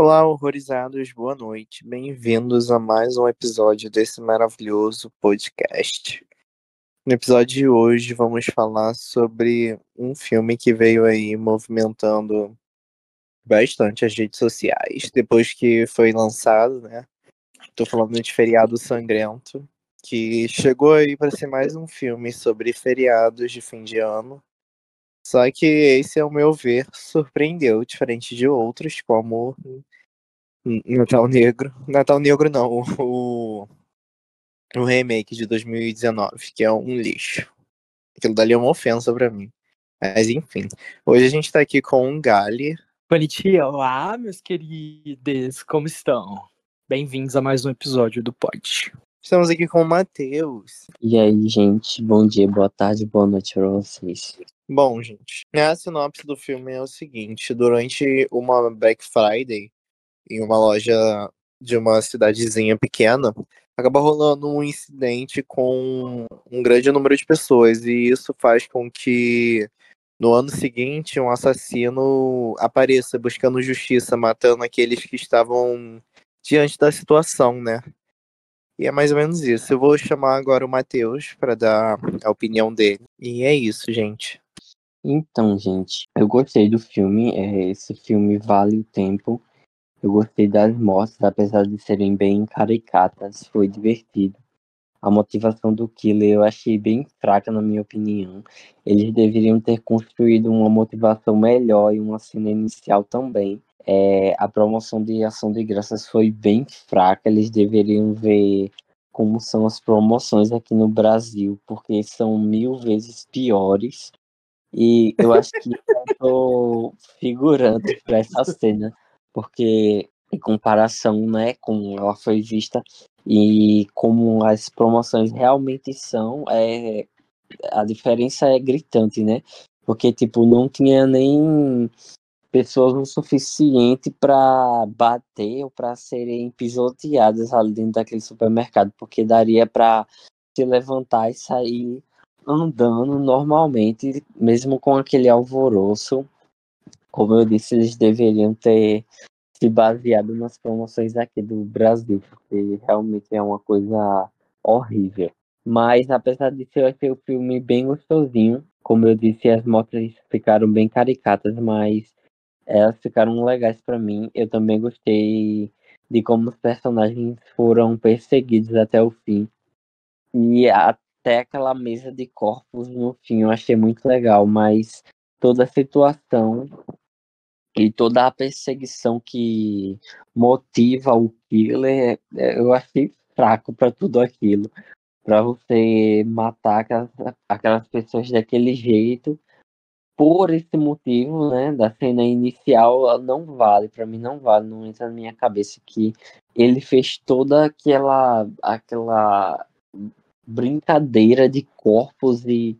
Olá, horrorizados, boa noite. Bem-vindos a mais um episódio desse maravilhoso podcast. No episódio de hoje, vamos falar sobre um filme que veio aí movimentando bastante as redes sociais depois que foi lançado, né? Tô falando de Feriado Sangrento, que chegou aí para ser mais um filme sobre feriados de fim de ano. Só que esse, ao meu ver, surpreendeu, diferente de outros, como Natal Negro. Natal Negro não, o, o remake de 2019, que é um lixo. Aquilo dali é uma ofensa para mim. Mas enfim, hoje a gente tá aqui com um Gali. Bonitinha, olá, meus queridos, como estão? Bem-vindos a mais um episódio do Pod. Estamos aqui com o Matheus. E aí, gente, bom dia, boa tarde, boa noite pra vocês. Bom, gente, a sinopse do filme é o seguinte: durante uma Black Friday, em uma loja de uma cidadezinha pequena, acaba rolando um incidente com um grande número de pessoas, e isso faz com que no ano seguinte um assassino apareça buscando justiça, matando aqueles que estavam diante da situação, né? E é mais ou menos isso. Eu vou chamar agora o Matheus para dar a opinião dele. E é isso, gente. Então, gente, eu gostei do filme. É, esse filme vale o tempo. Eu gostei das mortes, apesar de serem bem caricatas. Foi divertido. A motivação do killer eu achei bem fraca, na minha opinião. Eles deveriam ter construído uma motivação melhor e uma cena inicial também. É, a promoção de ação de graças foi bem fraca. Eles deveriam ver como são as promoções aqui no Brasil, porque são mil vezes piores. E eu acho que eu figurante para essa cena, porque em comparação, né, com ela foi vista e como as promoções realmente são, é, a diferença é gritante, né? Porque tipo não tinha nem pessoas o suficiente para bater ou para serem pisoteadas ali dentro daquele supermercado, porque daria para se levantar e sair andando normalmente, mesmo com aquele alvoroço. Como eu disse, eles deveriam ter se baseado nas promoções aqui do Brasil, porque realmente é uma coisa horrível. Mas apesar disso, eu achei o filme bem gostosinho. Como eu disse, as motos ficaram bem caricatas, mas elas ficaram legais para mim. Eu também gostei de como os personagens foram perseguidos até o fim. E até aquela mesa de corpos no fim eu achei muito legal, mas toda a situação e toda a perseguição que motiva o killer, é, eu achei fraco para tudo aquilo. Para você matar aquelas, aquelas pessoas daquele jeito por esse motivo, né, da cena inicial, não vale, para mim não vale, não entra na minha cabeça que ele fez toda aquela aquela brincadeira de corpos e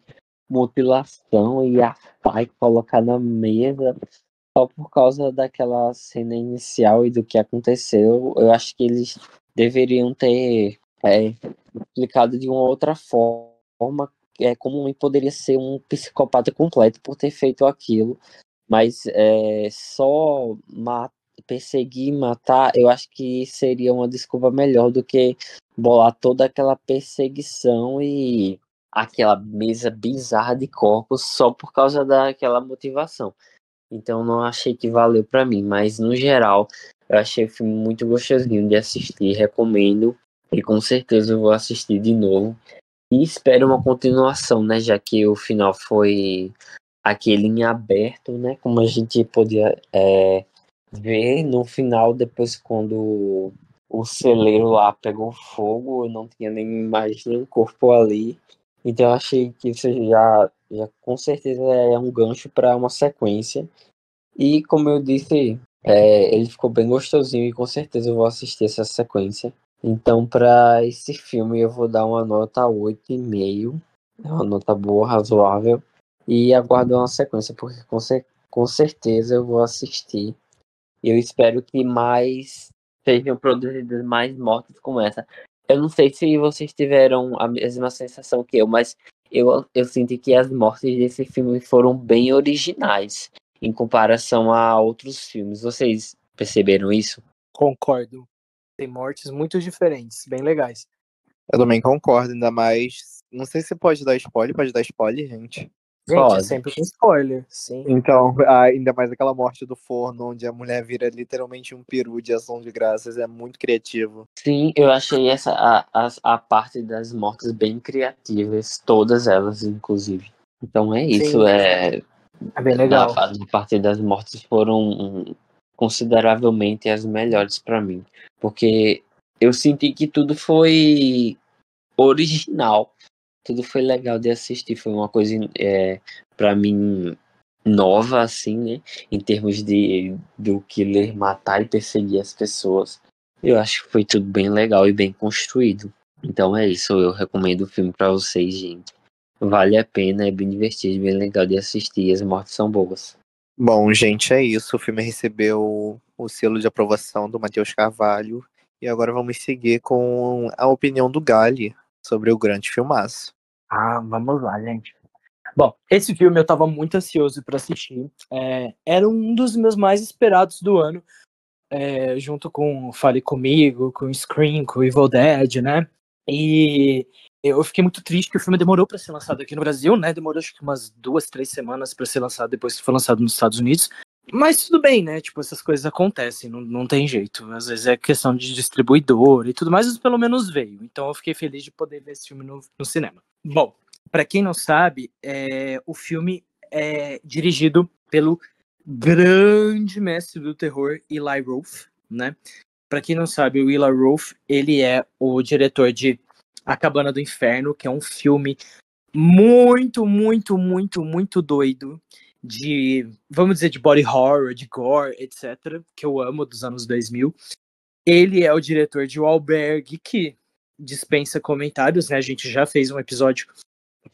mutilação e assar e colocar na mesa só por causa daquela cena inicial e do que aconteceu. Eu acho que eles deveriam ter é, explicado de uma outra forma é, como poderia ser um psicopata completo por ter feito aquilo, mas é, só perseguir e matar, eu acho que seria uma desculpa melhor do que bolar toda aquela perseguição e aquela mesa bizarra de corpos só por causa daquela motivação. Então não achei que valeu para mim, mas no geral eu achei o filme muito gostosinho de assistir, recomendo e com certeza eu vou assistir de novo. E espero uma continuação, né? Já que o final foi aquele em aberto, né? Como a gente podia é, ver no final, depois quando o celeiro lá pegou fogo, eu não tinha nem mais nenhum corpo ali. Então eu achei que isso já, já com certeza é um gancho para uma sequência. E como eu disse, é, ele ficou bem gostosinho e com certeza eu vou assistir essa sequência. Então, para esse filme, eu vou dar uma nota 8,5. É uma nota boa, razoável. E aguardo uma sequência, porque com, com certeza eu vou assistir. Eu espero que mais sejam produzidas mais mortes como essa. Eu não sei se vocês tiveram a mesma sensação que eu, mas eu, eu senti que as mortes desse filme foram bem originais em comparação a outros filmes. Vocês Perceberam isso? Concordo. Tem mortes muito diferentes, bem legais. Eu também concordo, ainda mais. Não sei se pode dar spoiler, pode dar spoiler, gente. Gente, é sempre com spoiler, sim. Então, ainda mais aquela morte do forno, onde a mulher vira literalmente um peru de ação de graças, é muito criativo. Sim, eu achei essa a, a, a parte das mortes bem criativas, todas elas, inclusive. Então é isso, Sim. é. É bem legal. na parte das mortes foram consideravelmente as melhores pra mim. Porque eu senti que tudo foi original. Tudo foi legal de assistir. Foi uma coisa, é, para mim, nova, assim, né? Em termos de do killer matar e perseguir as pessoas. Eu acho que foi tudo bem legal e bem construído. Então é isso, eu recomendo o filme pra vocês, gente. Vale a pena, é bem divertido, bem legal de assistir. As mortes são boas. Bom, gente, é isso. O filme recebeu o selo de aprovação do Matheus Carvalho. E agora vamos seguir com a opinião do Gali sobre o grande filmaço. Ah, vamos lá, gente. Bom, esse filme eu tava muito ansioso pra assistir. É, era um dos meus mais esperados do ano, é, junto com Fale Comigo, com Scream, com Evil Dead, né? E eu fiquei muito triste que o filme demorou pra ser lançado aqui no Brasil, né? Demorou acho que umas duas, três semanas pra ser lançado depois que foi lançado nos Estados Unidos. Mas tudo bem, né? Tipo, essas coisas acontecem, não, não tem jeito. Às vezes é questão de distribuidor e tudo mais, mas pelo menos veio. Então eu fiquei feliz de poder ver esse filme no, no cinema. Bom, pra quem não sabe, é, o filme é dirigido pelo grande mestre do terror, Eli Roth, né? Pra quem não sabe, o Eli Roth, ele é o diretor de A Cabana do Inferno, que é um filme muito, muito, muito, muito doido de, vamos dizer, de body horror, de gore, etc, que eu amo dos anos 2000. Ele é o diretor de O que dispensa comentários, né? A gente já fez um episódio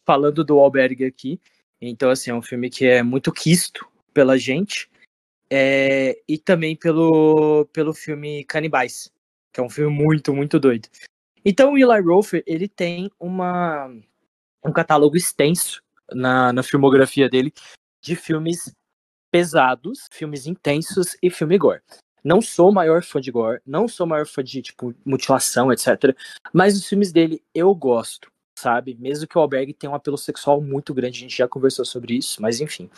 falando do Albergue aqui. Então, assim, é um filme que é muito quisto pela gente. É, e também pelo, pelo filme Canibais, que é um filme muito, muito doido. Então, o Eli Roth, ele tem uma, um catálogo extenso na, na filmografia dele de filmes pesados, filmes intensos e filme gore. Não sou maior fã de gore, não sou maior fã de, tipo, mutilação, etc. Mas os filmes dele eu gosto, sabe? Mesmo que o Albergue tenha um apelo sexual muito grande, a gente já conversou sobre isso, mas enfim.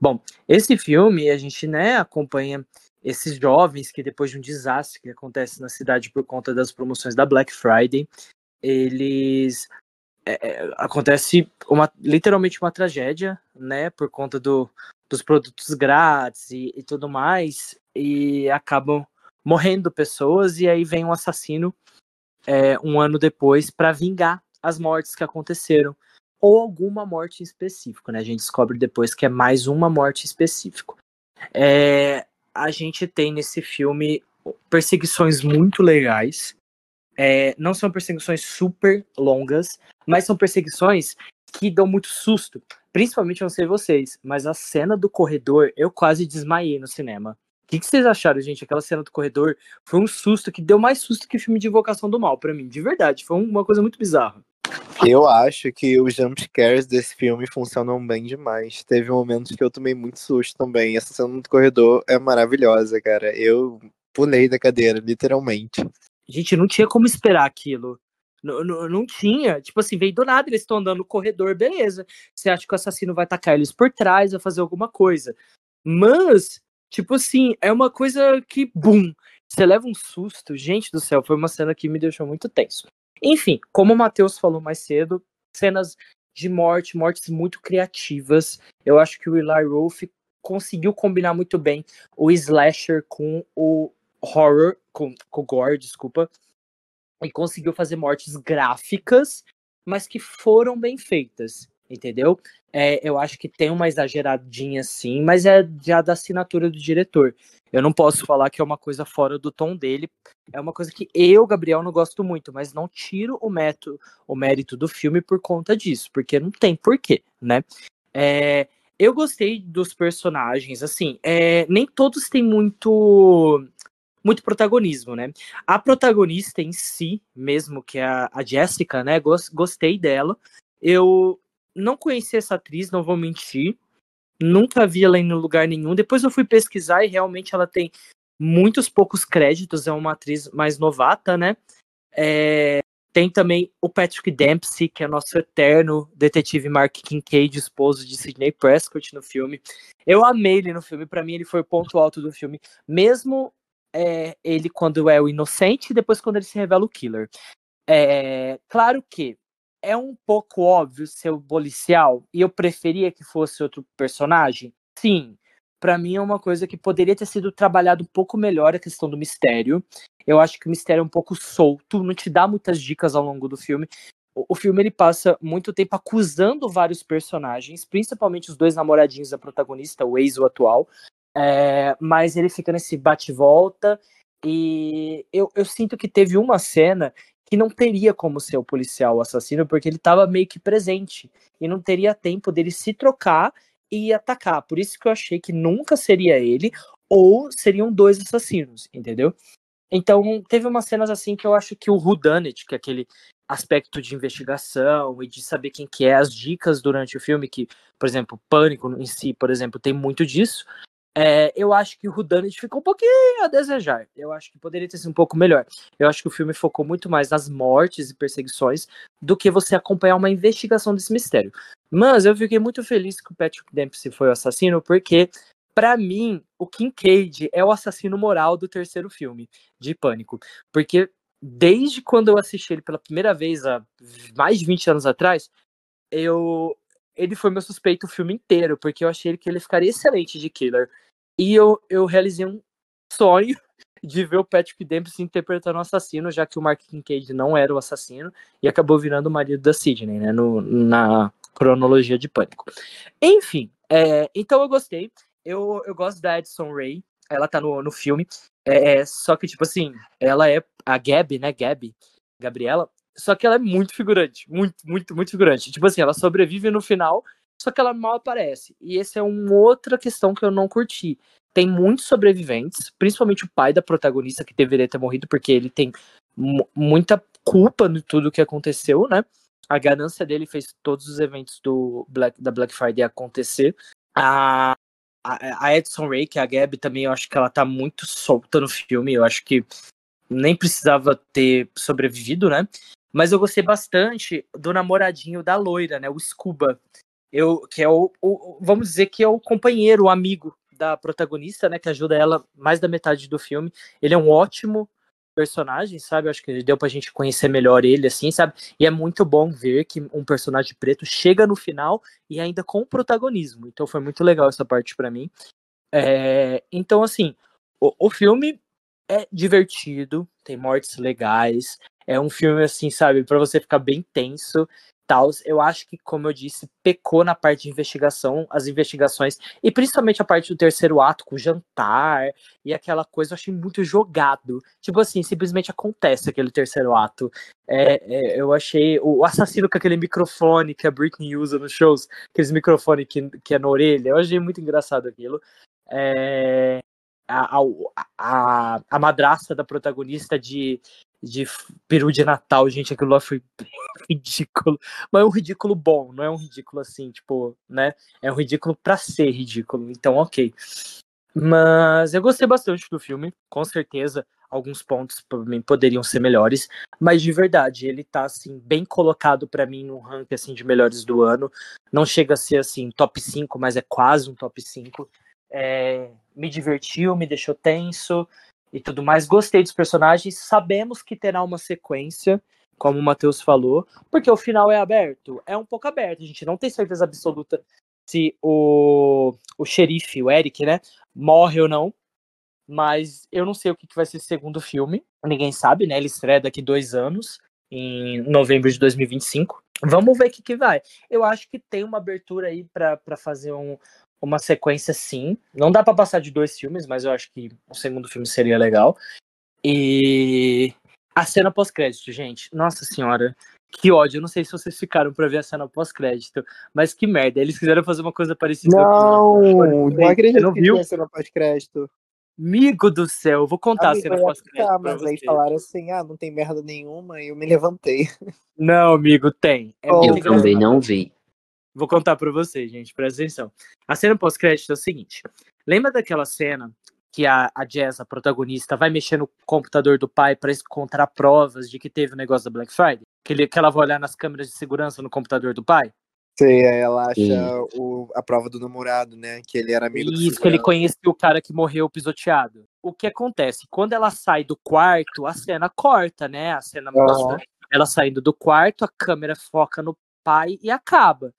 Bom, esse filme, a gente, né, acompanha esses jovens que depois de um desastre que acontece na cidade por conta das promoções da Black Friday, eles é, é, acontece uma literalmente uma tragédia, né, por conta do, dos produtos grátis e, e tudo mais, e acabam morrendo pessoas e aí vem um assassino é, um ano depois para vingar as mortes que aconteceram ou alguma morte em específico, né? A gente descobre depois que é mais uma morte específico. É, a gente tem nesse filme perseguições muito legais. É, não são perseguições super longas, mas são perseguições que dão muito susto. Principalmente, não sei vocês, mas a cena do corredor, eu quase desmaiei no cinema. O que, que vocês acharam, gente? Aquela cena do corredor foi um susto que deu mais susto que filme de Invocação do Mal, para mim, de verdade. Foi uma coisa muito bizarra. Eu acho que os jumpscares desse filme funcionam bem demais. Teve momentos que eu tomei muito susto também. Essa cena do corredor é maravilhosa, cara. Eu pulei da cadeira, literalmente. Gente, não tinha como esperar aquilo. Não, não, não tinha. Tipo assim, veio do nada, eles estão andando no corredor, beleza. Você acha que o assassino vai atacar eles por trás, vai fazer alguma coisa. Mas, tipo assim, é uma coisa que, bum, você leva um susto. Gente do céu, foi uma cena que me deixou muito tenso. Enfim, como o Matheus falou mais cedo, cenas de morte, mortes muito criativas. Eu acho que o Eli Roth conseguiu combinar muito bem o slasher com o horror, com, com gore, desculpa, e conseguiu fazer mortes gráficas, mas que foram bem feitas, entendeu? É, eu acho que tem uma exageradinha sim, mas é já da assinatura do diretor. Eu não posso falar que é uma coisa fora do tom dele. É uma coisa que eu, Gabriel, não gosto muito, mas não tiro o, método, o mérito do filme por conta disso, porque não tem porquê, né? É, eu gostei dos personagens, assim, é, nem todos têm muito muito protagonismo, né? A protagonista em si, mesmo que é a, a Jessica, né? Gostei dela. Eu não conheci essa atriz, não vou mentir. Nunca vi ela em lugar nenhum. Depois eu fui pesquisar e realmente ela tem muitos poucos créditos, é uma atriz mais novata, né? É, tem também o Patrick Dempsey, que é nosso eterno detetive Mark Kincaid, esposo de Sidney Prescott no filme. Eu amei ele no filme, para mim ele foi o ponto alto do filme, mesmo é, ele quando é o inocente e depois quando ele se revela o killer. É, claro que é um pouco óbvio ser o policial e eu preferia que fosse outro personagem. Sim, para mim é uma coisa que poderia ter sido trabalhado um pouco melhor a questão do mistério. Eu acho que o mistério é um pouco solto, não te dá muitas dicas ao longo do filme. O, filme ele passa muito tempo acusando vários personagens, principalmente os dois namoradinhos da protagonista, o ex o atual. É, mas ele fica nesse bate-volta e eu, eu sinto que teve uma cena que não teria como ser o policial o assassino, porque ele estava meio que presente e não teria tempo dele se trocar e atacar. Por isso que eu achei que nunca seria ele, ou seriam dois assassinos, entendeu? Então, teve umas cenas assim que eu acho que o Whodunit, que é aquele aspecto de investigação e de saber quem que é, as dicas durante o filme, que, por exemplo, Pânico em si, por exemplo, tem muito disso, é, eu acho que o Whodunit ficou um pouquinho a desejar. Eu acho que poderia ter sido um pouco melhor. Eu acho que o filme focou muito mais nas mortes e perseguições do que você acompanhar uma investigação desse mistério. Mas eu fiquei muito feliz que o Patrick Dempsey foi o assassino, porque, para mim, o Kincaid é o assassino moral do terceiro filme, de Pânico. Porque desde quando eu assisti ele pela primeira vez, há mais de 20 anos atrás, eu ele foi meu suspeito o filme inteiro, porque eu achei que ele ficaria excelente de killer. E eu, eu realizei um sonho de ver o Patrick Dempsey interpretando o assassino, já que o Mark Kincaid não era o assassino, e acabou virando o marido da Sidney, né, no, na cronologia de Pânico. Enfim, é, então eu gostei. Eu, eu gosto da Edson Ray, ela tá no, no filme, é, só que, tipo assim, ela é a Gabi, né, Gabi, Gabriela, só que ela é muito figurante, muito, muito, muito figurante. Tipo assim, ela sobrevive no final, só que ela mal aparece. E essa é uma outra questão que eu não curti. Tem muitos sobreviventes, principalmente o pai da protagonista, que deveria ter morrido, porque ele tem muita culpa de tudo que aconteceu, né? A ganância dele fez todos os eventos do Black, da Black Friday acontecer. A, a, a Edson Ray, que é a Gabi, também eu acho que ela tá muito solta no filme. Eu acho que nem precisava ter sobrevivido, né? Mas eu gostei bastante do namoradinho da loira, né? O Scuba. Eu, que é o, o, vamos dizer que é o companheiro, o amigo da protagonista, né? Que ajuda ela mais da metade do filme. Ele é um ótimo personagem, sabe? Acho que deu pra gente conhecer melhor ele, assim, sabe? E é muito bom ver que um personagem preto chega no final e ainda com protagonismo. Então foi muito legal essa parte para mim. É, então, assim, o, o filme é divertido, tem mortes legais, é um filme, assim, sabe, para você ficar bem tenso. Eu acho que, como eu disse, pecou na parte de investigação, as investigações, e principalmente a parte do terceiro ato, com o jantar e aquela coisa, eu achei muito jogado. Tipo assim, simplesmente acontece aquele terceiro ato. É, é, eu achei o assassino com aquele microfone que a Britney usa nos shows, aqueles microfones que, que é na orelha, eu achei muito engraçado aquilo. É, a, a, a, madrasta da protagonista de, de peru de Natal, gente, aquilo lá foi ridículo. Mas é um ridículo bom, não é um ridículo assim, tipo, né? É um ridículo pra ser ridículo, então ok. Mas eu gostei bastante do filme, com certeza. Alguns pontos para mim poderiam ser melhores, mas de verdade, ele tá assim bem colocado para mim no ranking assim de melhores do ano. Não chega a ser assim top 5, mas é quase um top 5. É, me divertiu, me deixou tenso e tudo mais. Gostei dos personagens. Sabemos que terá uma sequência, como o Matheus falou, porque o final é aberto. É um pouco aberto. A gente não tem certeza absoluta se o, o xerife, o Eric, né, morre ou não. Mas eu não sei o que, que vai ser o segundo filme. Ninguém sabe, né? Ele estreia daqui dois anos, em novembro de 2025. Vamos ver o que, que vai. Eu acho que tem uma abertura aí para fazer um, uma sequência sim. Não dá para passar de dois filmes, mas eu acho que o segundo filme seria legal. E a cena pós-crédito, gente. Nossa senhora. Que ódio, eu não sei se vocês ficaram pra ver a cena pós-crédito, mas que merda, eles quiseram fazer uma coisa parecida Não, não, não acredito não que viu? tinha cena pós-crédito. Amigo do céu, eu vou contar Amigo, a cena pós-crédito. Tá, mas aí falaram assim: ah, não tem merda nenhuma, e eu me levantei. Não, amigo, tem. É eu também não vi. Vou contar para vocês, gente, presta atenção. A cena pós-crédito é o seguinte: lembra daquela cena que a, a Jazz, a protagonista, vai mexer no computador do pai para encontrar provas de que teve o negócio da Black Friday? Que, ele, que ela vai olhar nas câmeras de segurança no computador do pai? Sim, aí ela acha o, a prova do namorado, né? Que ele era amigo do Isso, que ele conhecia o cara que morreu pisoteado. O que acontece? Quando ela sai do quarto, a cena corta, né? A cena mostra ela saindo do quarto, a câmera foca no pai e acaba.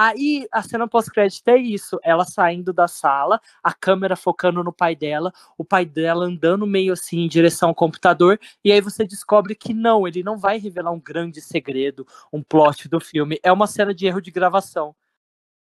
Aí a cena pós-crédito é isso: ela saindo da sala, a câmera focando no pai dela, o pai dela andando meio assim em direção ao computador, e aí você descobre que não, ele não vai revelar um grande segredo, um plot do filme. É uma cena de erro de gravação.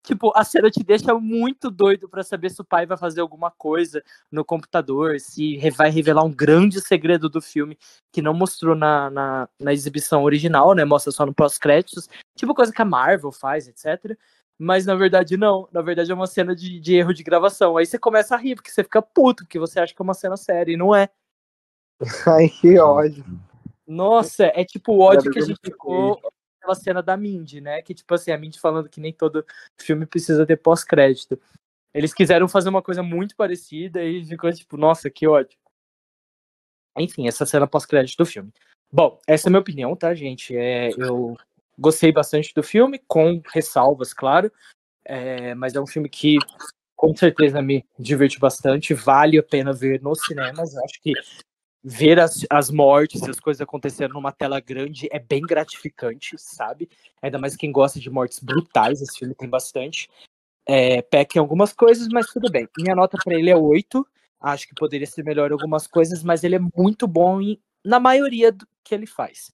Tipo, a cena te deixa muito doido para saber se o pai vai fazer alguma coisa no computador, se vai revelar um grande segredo do filme que não mostrou na, na, na exibição original, né? Mostra só no pós-créditos. Tipo coisa que a Marvel faz, etc. Mas na verdade não. Na verdade é uma cena de, de erro de gravação. Aí você começa a rir, porque você fica puto, porque você acha que é uma cena séria, e não é. Ai, que ódio. Nossa, é tipo o ódio que a gente ficou aquela cena da Mindy, né? Que, tipo assim, a Mindy falando que nem todo filme precisa ter pós-crédito. Eles quiseram fazer uma coisa muito parecida e ficou tipo, nossa, que ódio. Enfim, essa cena pós-crédito do filme. Bom, essa é a minha opinião, tá, gente? É, eu gostei bastante do filme, com ressalvas, claro. É, mas é um filme que com certeza me divertiu bastante. Vale a pena ver nos cinemas. Eu acho que ver as, as mortes e as coisas acontecendo numa tela grande é bem gratificante, sabe? Ainda mais quem gosta de mortes brutais, esse filme tem bastante. É, peca em algumas coisas, mas tudo bem. Minha nota para ele é 8. Acho que poderia ser melhor em algumas coisas, mas ele é muito bom em, na maioria do que ele faz.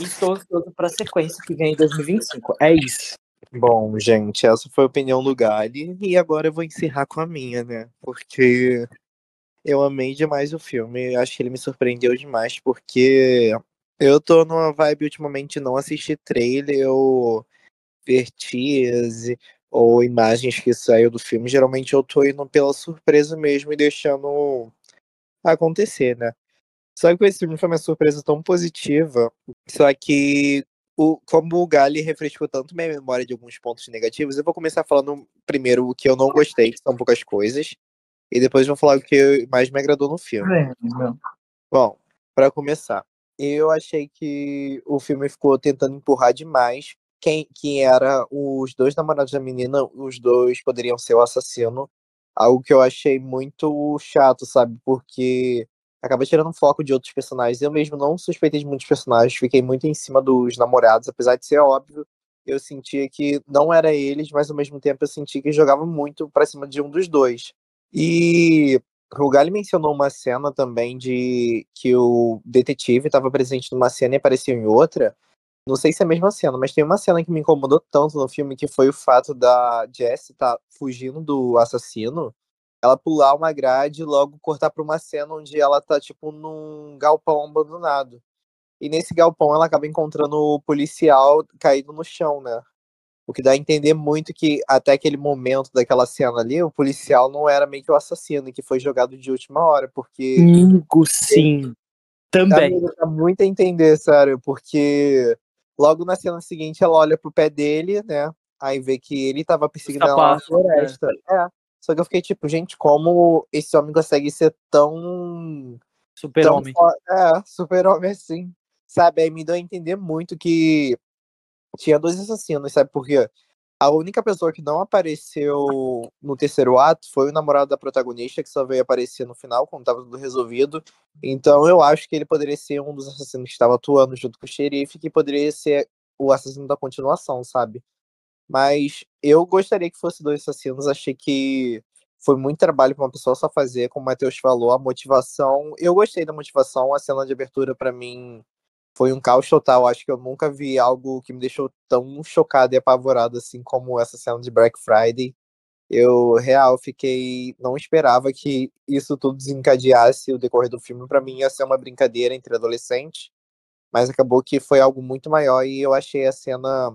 Estou ansioso para a sequência que vem em 2025. É isso. Bom, gente, essa foi a opinião do Gali. E agora eu vou encerrar com a minha, né? Porque eu amei demais o filme. Acho que ele me surpreendeu demais, porque eu tô numa vibe ultimamente não assistir trailer ou ver tease ou imagens que saiu do filme. Geralmente eu tô indo pela surpresa mesmo e deixando acontecer, né? Só que esse filme foi uma surpresa tão positiva, só que o, como o Gali refrescou tanto minha memória de alguns pontos negativos, eu vou começar falando primeiro o que eu não gostei, que são poucas coisas, e depois vou falar o que mais me agradou no filme. É, Bom, para começar, eu achei que o filme ficou tentando empurrar demais quem, quem era os dois namorados da menina, os dois poderiam ser o assassino. Algo que eu achei muito chato, sabe? Porque acaba tirando foco de outros personagens. Eu mesmo não suspeitei de muitos personagens, fiquei muito em cima dos namorados, apesar de ser óbvio. Eu sentia que não era eles, mas ao mesmo tempo eu senti que jogava muito para cima de um dos dois. E o Gali mencionou uma cena também de que o detetive estava presente numa cena e apareceu em outra. Não sei se é a mesma cena, mas tem uma cena que me incomodou tanto no filme que foi o fato da Jessie estar tá fugindo do assassino, ela pular uma grade e logo cortar para uma cena onde ela tá tipo num galpão abandonado. E nesse galpão ela acaba encontrando o policial caído no chão, né? O que dá a entender muito que até aquele momento daquela cena ali, o policial não era meio que o assassino, que foi jogado de última hora, porque. Amigo, sim. Também. Amigo, dá muito a entender, sério, porque logo na cena seguinte ela olha pro pé dele, né? Aí vê que ele tava perseguindo ela na floresta. É. é. Só que eu fiquei tipo, gente, como esse homem consegue ser tão. Super-homem. É, super-homem assim. Sabe? Aí me deu a entender muito que tinha dois assassinos, sabe por quê? A única pessoa que não apareceu no terceiro ato foi o namorado da protagonista, que só veio aparecer no final, quando tava tudo resolvido. Então eu acho que ele poderia ser um dos assassinos que estava atuando junto com o xerife, que poderia ser o assassino da continuação, sabe? Mas eu gostaria que fosse dois assassinos, achei que foi muito trabalho para uma pessoa só fazer, como o Matheus falou, a motivação. Eu gostei da motivação, a cena de abertura para mim foi um caos total. Acho que eu nunca vi algo que me deixou tão chocado e apavorado assim como essa cena de Black Friday. Eu, real, fiquei. Não esperava que isso tudo desencadeasse o decorrer do filme. Para mim ia ser uma brincadeira entre adolescentes, mas acabou que foi algo muito maior e eu achei a cena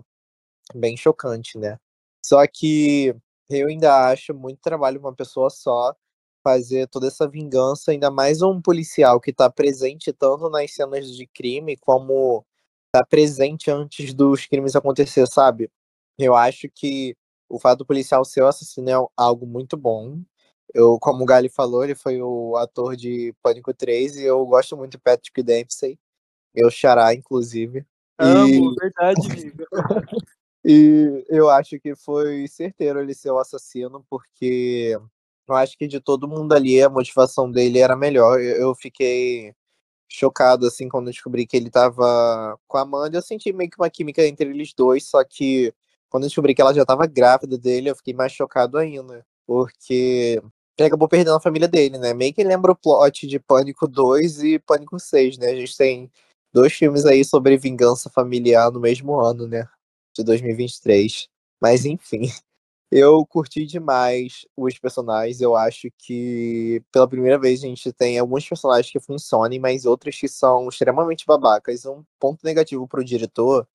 bem chocante, né? Só que eu ainda acho muito trabalho uma pessoa só fazer toda essa vingança, ainda mais um policial que está presente tanto nas cenas de crime como está presente antes dos crimes acontecer, sabe? Eu acho que o fato do policial ser o assassino é algo muito bom. Eu, como o Gali falou, ele foi o ator de Pânico 3 e eu gosto muito do Patrick Dempsey. Meu xará, inclusive. Amo, E- verdade, amigo. E eu acho que foi certeiro ele ser o assassino, porque eu acho que de todo mundo ali a motivação dele era melhor. Eu fiquei chocado, assim, quando descobri que ele tava com a Amanda. Eu senti meio que uma química entre eles dois, só que quando descobri que ela já tava grávida dele, eu fiquei mais chocado ainda. Porque ele acabou perdendo a família dele, né? Meio que lembra o plot de Pânico 2 e Pânico 6, né? A gente tem dois filmes aí sobre vingança familiar no mesmo ano, né? De 2023. Mas enfim. Eu curti demais os personagens. Eu acho que pela primeira vez a gente tem alguns personagens que funcionem, mas outros que são extremamente babacas. Um ponto negativo pro diretor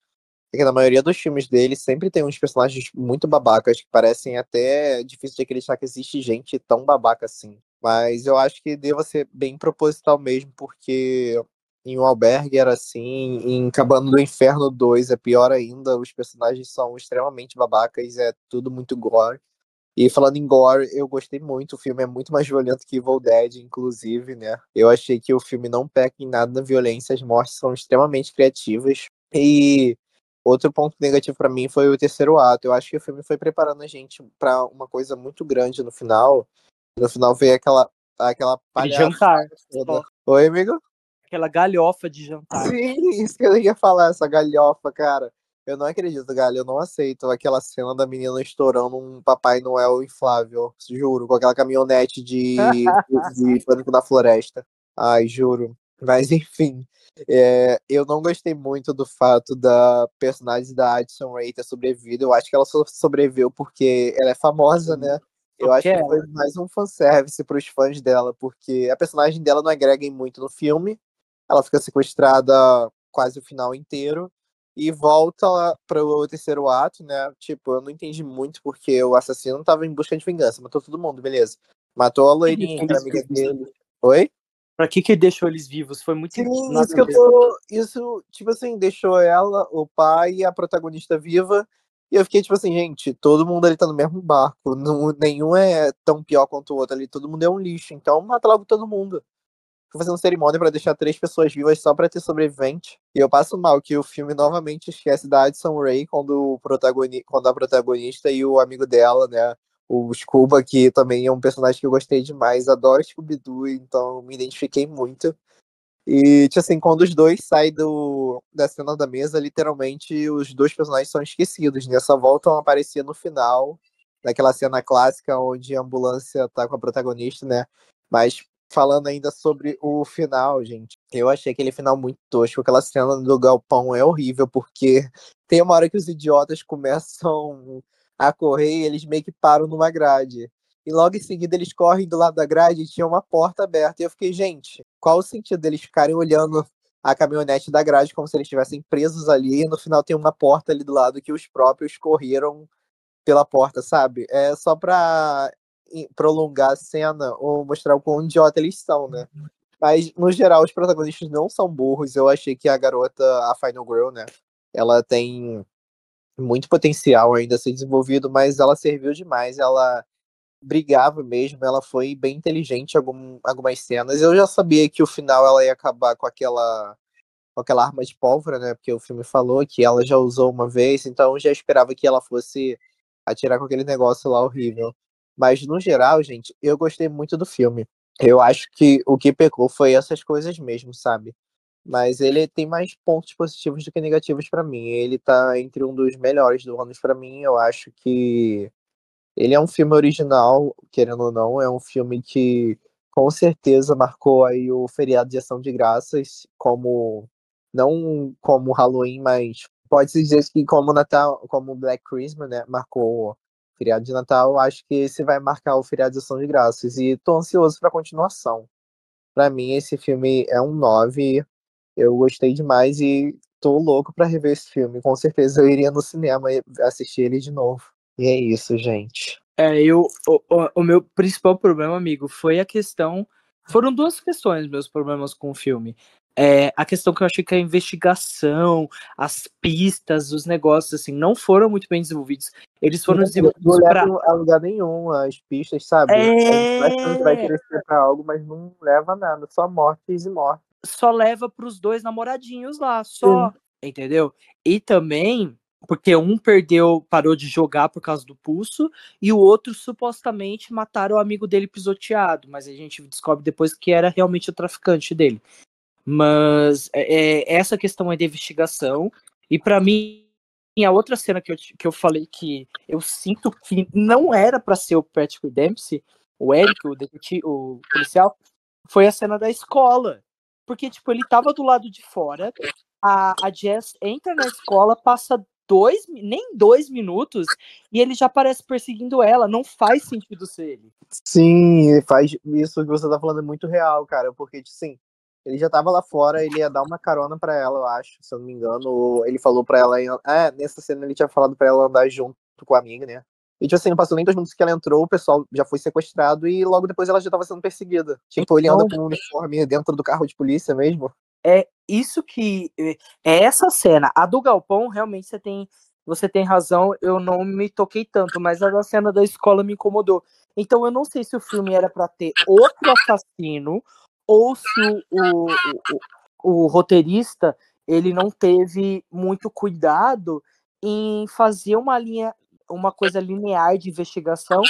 é que na maioria dos filmes dele sempre tem uns personagens muito babacas que parecem até difícil de acreditar que existe gente tão babaca assim. Mas eu acho que deva ser bem proposital mesmo, porque em Um Albergue era assim, em Cabana do Inferno 2 é pior ainda, os personagens são extremamente babacas, é tudo muito gore. E falando em gore, eu gostei muito, o filme é muito mais violento que Evil Dead, inclusive, né? Eu achei que o filme não peca em nada na violência, as mortes são extremamente criativas. E outro ponto negativo pra mim foi o terceiro ato. Eu acho que o filme foi preparando a gente pra uma coisa muito grande no final. No final veio aquela aquela palhaçada jantar. toda. Oi, amigo? Aquela galhofa de jantar. Sim, isso que eu ia falar, essa galhofa, cara. Eu não acredito, Galho, eu não aceito aquela cena da menina estourando um Papai Noel inflável, juro, com aquela caminhonete de, de Pânico da Floresta. Ai, juro. Mas enfim, é, eu não gostei muito do fato da personagem da Addison Rae ter sobrevivido. Eu acho que ela só sobreviveu porque ela é famosa, né? Eu acho que Porque foi mais um fanservice para os fãs dela, porque a personagem dela não agrega muito no filme. Ela fica sequestrada quase o final inteiro e volta para o terceiro ato, né? Tipo, eu não entendi muito porque o assassino tava em busca de vingança, matou todo mundo, beleza. Matou a loirinha, que era amiga dele. Oi? Pra que que deixou eles vivos? Foi muito Sim, isso que eu a tô. Isso, tipo assim, deixou ela, o pai e a protagonista viva. E eu fiquei tipo assim, gente, todo mundo ali tá no mesmo barco. Não, nenhum é tão pior quanto o outro ali. Todo mundo é um lixo. Então mata logo todo mundo. Fico fazendo cerimônia pra deixar três pessoas vivas só pra ter sobrevivente. E eu passo mal que o filme novamente esquece da Addison Ray quando, o protagoni quando a protagonista e o amigo dela, né? O Scuba, que também é um personagem que eu gostei demais. Adoro Scooby-Doo, então me identifiquei muito. E, tipo assim, quando os dois saem do, da cena da mesa, literalmente os dois personagens são esquecidos, né? Só voltam a aparecer no final, naquela cena clássica onde a ambulância tá com a protagonista, né? Mas falando ainda sobre o final, gente, eu achei aquele final muito tosco. Aquela cena do galpão é horrível, porque tem uma hora que os idiotas começam a correr e eles meio que param numa grade. E logo em seguida eles correm do lado da grade e tinha uma porta aberta. E eu fiquei, gente, qual o sentido deles ficarem olhando a caminhonete da grade como se eles estivessem presos ali e no final tem uma porta ali do lado que os próprios correram pela porta, sabe? É só pra prolongar a cena ou mostrar o quão idiota eles são, né? Mas, no geral, os protagonistas não são burros. Eu achei que a garota, a Final Girl, né? Ela tem muito potencial ainda a ser desenvolvido, mas ela serviu demais. Ela brigava mesmo, ela foi bem inteligente em algum, algumas cenas. Eu já sabia que o final ela ia acabar com aquela com aquela arma de pólvora, né? Porque o filme falou que ela já usou uma vez, então eu já esperava que ela fosse atirar com aquele negócio lá horrível. Mas no geral, gente, eu gostei muito do filme. Eu acho que o que pecou foi essas coisas mesmo, sabe? Mas ele tem mais pontos positivos do que negativos pra mim. Ele tá entre um dos melhores do ano pra mim. Eu acho que ele é um filme original, querendo ou não, é um filme que com certeza marcou aí o feriado de ação de graças, como não como Halloween, mas pode-se dizer que como Natal, como Black Christmas, né, marcou feriado de Natal, acho que esse vai marcar o feriado de ação de graças e tô ansioso pra continuação. Pra mim esse filme é um 9, eu gostei demais e tô louco pra rever esse filme. Com certeza eu iria no cinema assistir ele de novo. E é isso, gente. É, eu, o- o meu principal problema, amigo, foi a questão. Foram duas questões meus problemas com o filme. É, a questão que eu achei que a investigação, as pistas, os negócios, assim, não foram muito bem desenvolvidos. Eles foram não, desenvolvidos levam a lugar nenhum, as pistas, sabe? É... A gente vai crescer pra algo, mas não leva nada, só mortes e mortes. Só leva pros dois namoradinhos lá, só, Sim. entendeu? E também porque um perdeu, parou de jogar por causa do pulso, e o outro supostamente mataram o amigo dele pisoteado, mas a gente descobre depois que era realmente o traficante dele. Mas é, é essa questão é de investigação, e para mim, a outra cena que eu, que eu falei que eu sinto que não era para ser o Patrick Dempsey, o Eric, o, o policial, foi a cena da escola. Porque, tipo, ele tava do lado de fora, a, a Jess entra na escola, passa dois, nem dois minutos e ele já aparece perseguindo ela. Não faz sentido ser ele. Sim, faz isso que você tá falando é muito real, cara. Porque, sim, ele já tava lá fora, ele ia dar uma carona para ela, eu acho, se eu não me engano. Ele falou para ela. É, nessa cena ele tinha falado para ela andar junto com a amiga, né? E, tipo assim, não passou nem dois minutos que ela entrou, o pessoal já foi sequestrado e logo depois ela já tava sendo perseguida. Tipo, ele anda com um uniforme dentro do carro de polícia mesmo é isso que é, é essa cena. A do galpão realmente você tem você tem razão, eu não me toquei tanto, mas a da cena da escola me incomodou. Então eu não sei se o filme era para ter outro assassino ou se o, o, o, roteirista ele não teve muito cuidado em fazer uma linha, uma coisa linear de investigação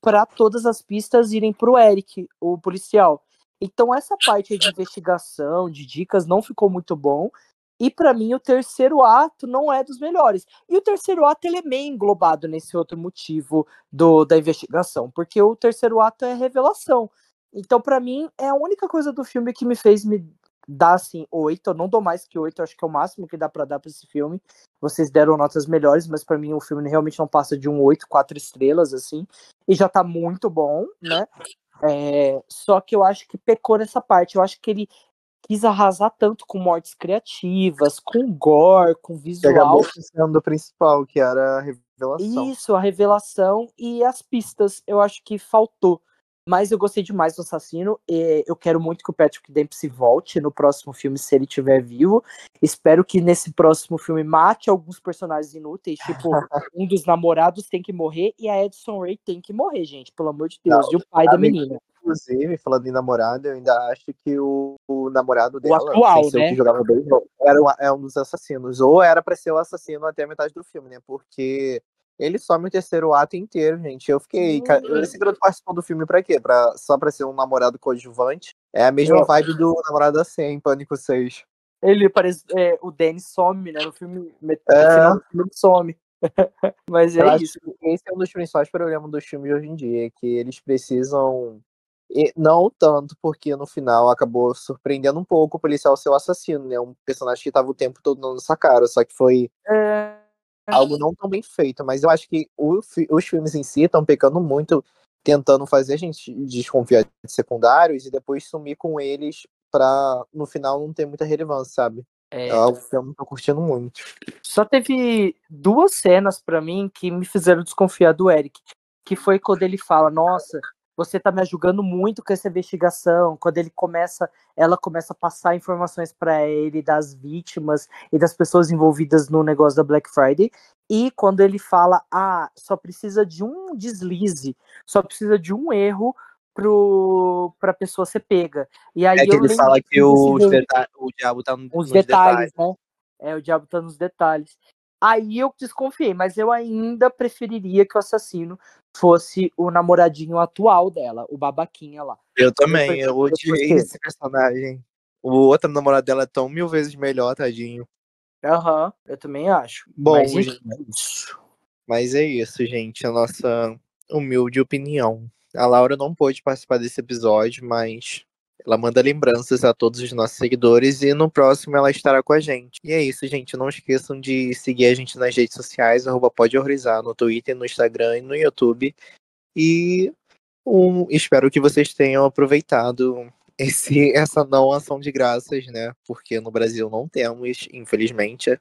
para todas as pistas irem para o Eric, o policial. Então essa parte de investigação, de dicas, não ficou muito bom. E para mim o terceiro ato não é dos melhores. E o terceiro ato ele é meio englobado nesse outro motivo do, da investigação, porque o terceiro ato é revelação. Então para mim é a única coisa do filme que me fez me dar assim oito. Eu não dou mais que oito, acho que é o máximo que dá para dar para esse filme. Vocês deram notas melhores, mas para mim o filme realmente não passa de um oito, quatro estrelas assim. E já tá muito bom, né? É, só que eu acho que pecou nessa parte. Eu acho que ele quis arrasar tanto com mortes criativas, com gore, com visual. Que acabou sendo o principal, que era a revelação. Isso, a revelação e as pistas. Eu acho que faltou. Mas eu gostei demais do assassino. eu quero muito que o Patrick Dempsey volte no próximo filme, se ele estiver vivo. Espero que nesse próximo filme mate alguns personagens inúteis. Tipo, um dos namorados tem que morrer e a Edson Ray tem que morrer, gente. Pelo amor de Deus. Não, e o pai da menina. Inclusive, falando em namorado, eu ainda acho que o, o namorado dela, o atual, né? que jogava bem, era é um dos assassinos. Ou era para ser o assassino até a metade do filme, né? Porque ele some o terceiro ato inteiro, gente. Eu fiquei. Uhum. Esse garoto participou do filme pra quê? Pra, só pra ser um namorado coadjuvante? É a mesma vibe do namorado da 100 em Pânico 6. Ele parece. É, o Danny some, né? No filme. No é. final do filme some. Mas é isso. Esse é um dos principais problemas dos filmes de hoje em dia, que eles precisam. E não tanto porque no final acabou surpreendendo um pouco o policial ser o assassino, né? Um personagem que tava o tempo todo dando essa cara, só que foi. É algo não tão bem feito, mas eu acho que o, os filmes em si estão pecando muito, tentando fazer a gente desconfiar de secundários e depois sumir com eles pra no final não ter muita relevância, sabe? É, é algo que eu não tô curtindo muito. Só teve duas cenas para mim que me fizeram desconfiar do Eric, que foi quando ele fala, nossa, você tá me ajudando muito com essa investigação. Quando ele começa, ela começa a passar informações para ele das vítimas e das pessoas envolvidas no negócio da Black Friday. E quando ele fala, ah, só precisa de um deslize, só precisa de um erro para a pessoa ser pega. E aí é que ele fala que o, o diabo tá no, nos detalhes, detalhes, né? É, o diabo tá nos detalhes. Aí eu desconfiei, mas eu ainda preferiria que o assassino fosse o namoradinho atual dela, o babaquinha lá. Eu também, eu, eu odiei esse personagem. O outro namorado dela é tão mil vezes melhor, tadinho. Aham, uhum, eu também acho. Bom, mas, gente, é isso. mas é isso, gente, a nossa humilde opinião. A Laura não pôde participar desse episódio, mas ela manda lembranças a todos os nossos seguidores e no próximo ela estará com a gente. E é isso, gente. Não esqueçam de seguir a gente nas redes sociais, arroba pode horrorizar, no Twitter, no Instagram e no YouTube. E um, espero que vocês tenham aproveitado esse, essa não ação de graças, né? Porque no Brasil não temos, infelizmente.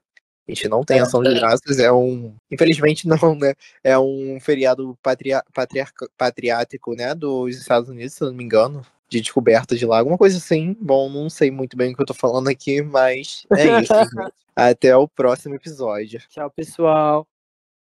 A gente não tem ação de graças, é um. Infelizmente não, né? É um feriado patria... patriarca... patriático, né? Dos Estados Unidos, se eu não me engano. De descoberta de lá, alguma coisa assim. Bom, não sei muito bem o que eu tô falando aqui, mas é isso. Até o próximo episódio. Tchau, pessoal.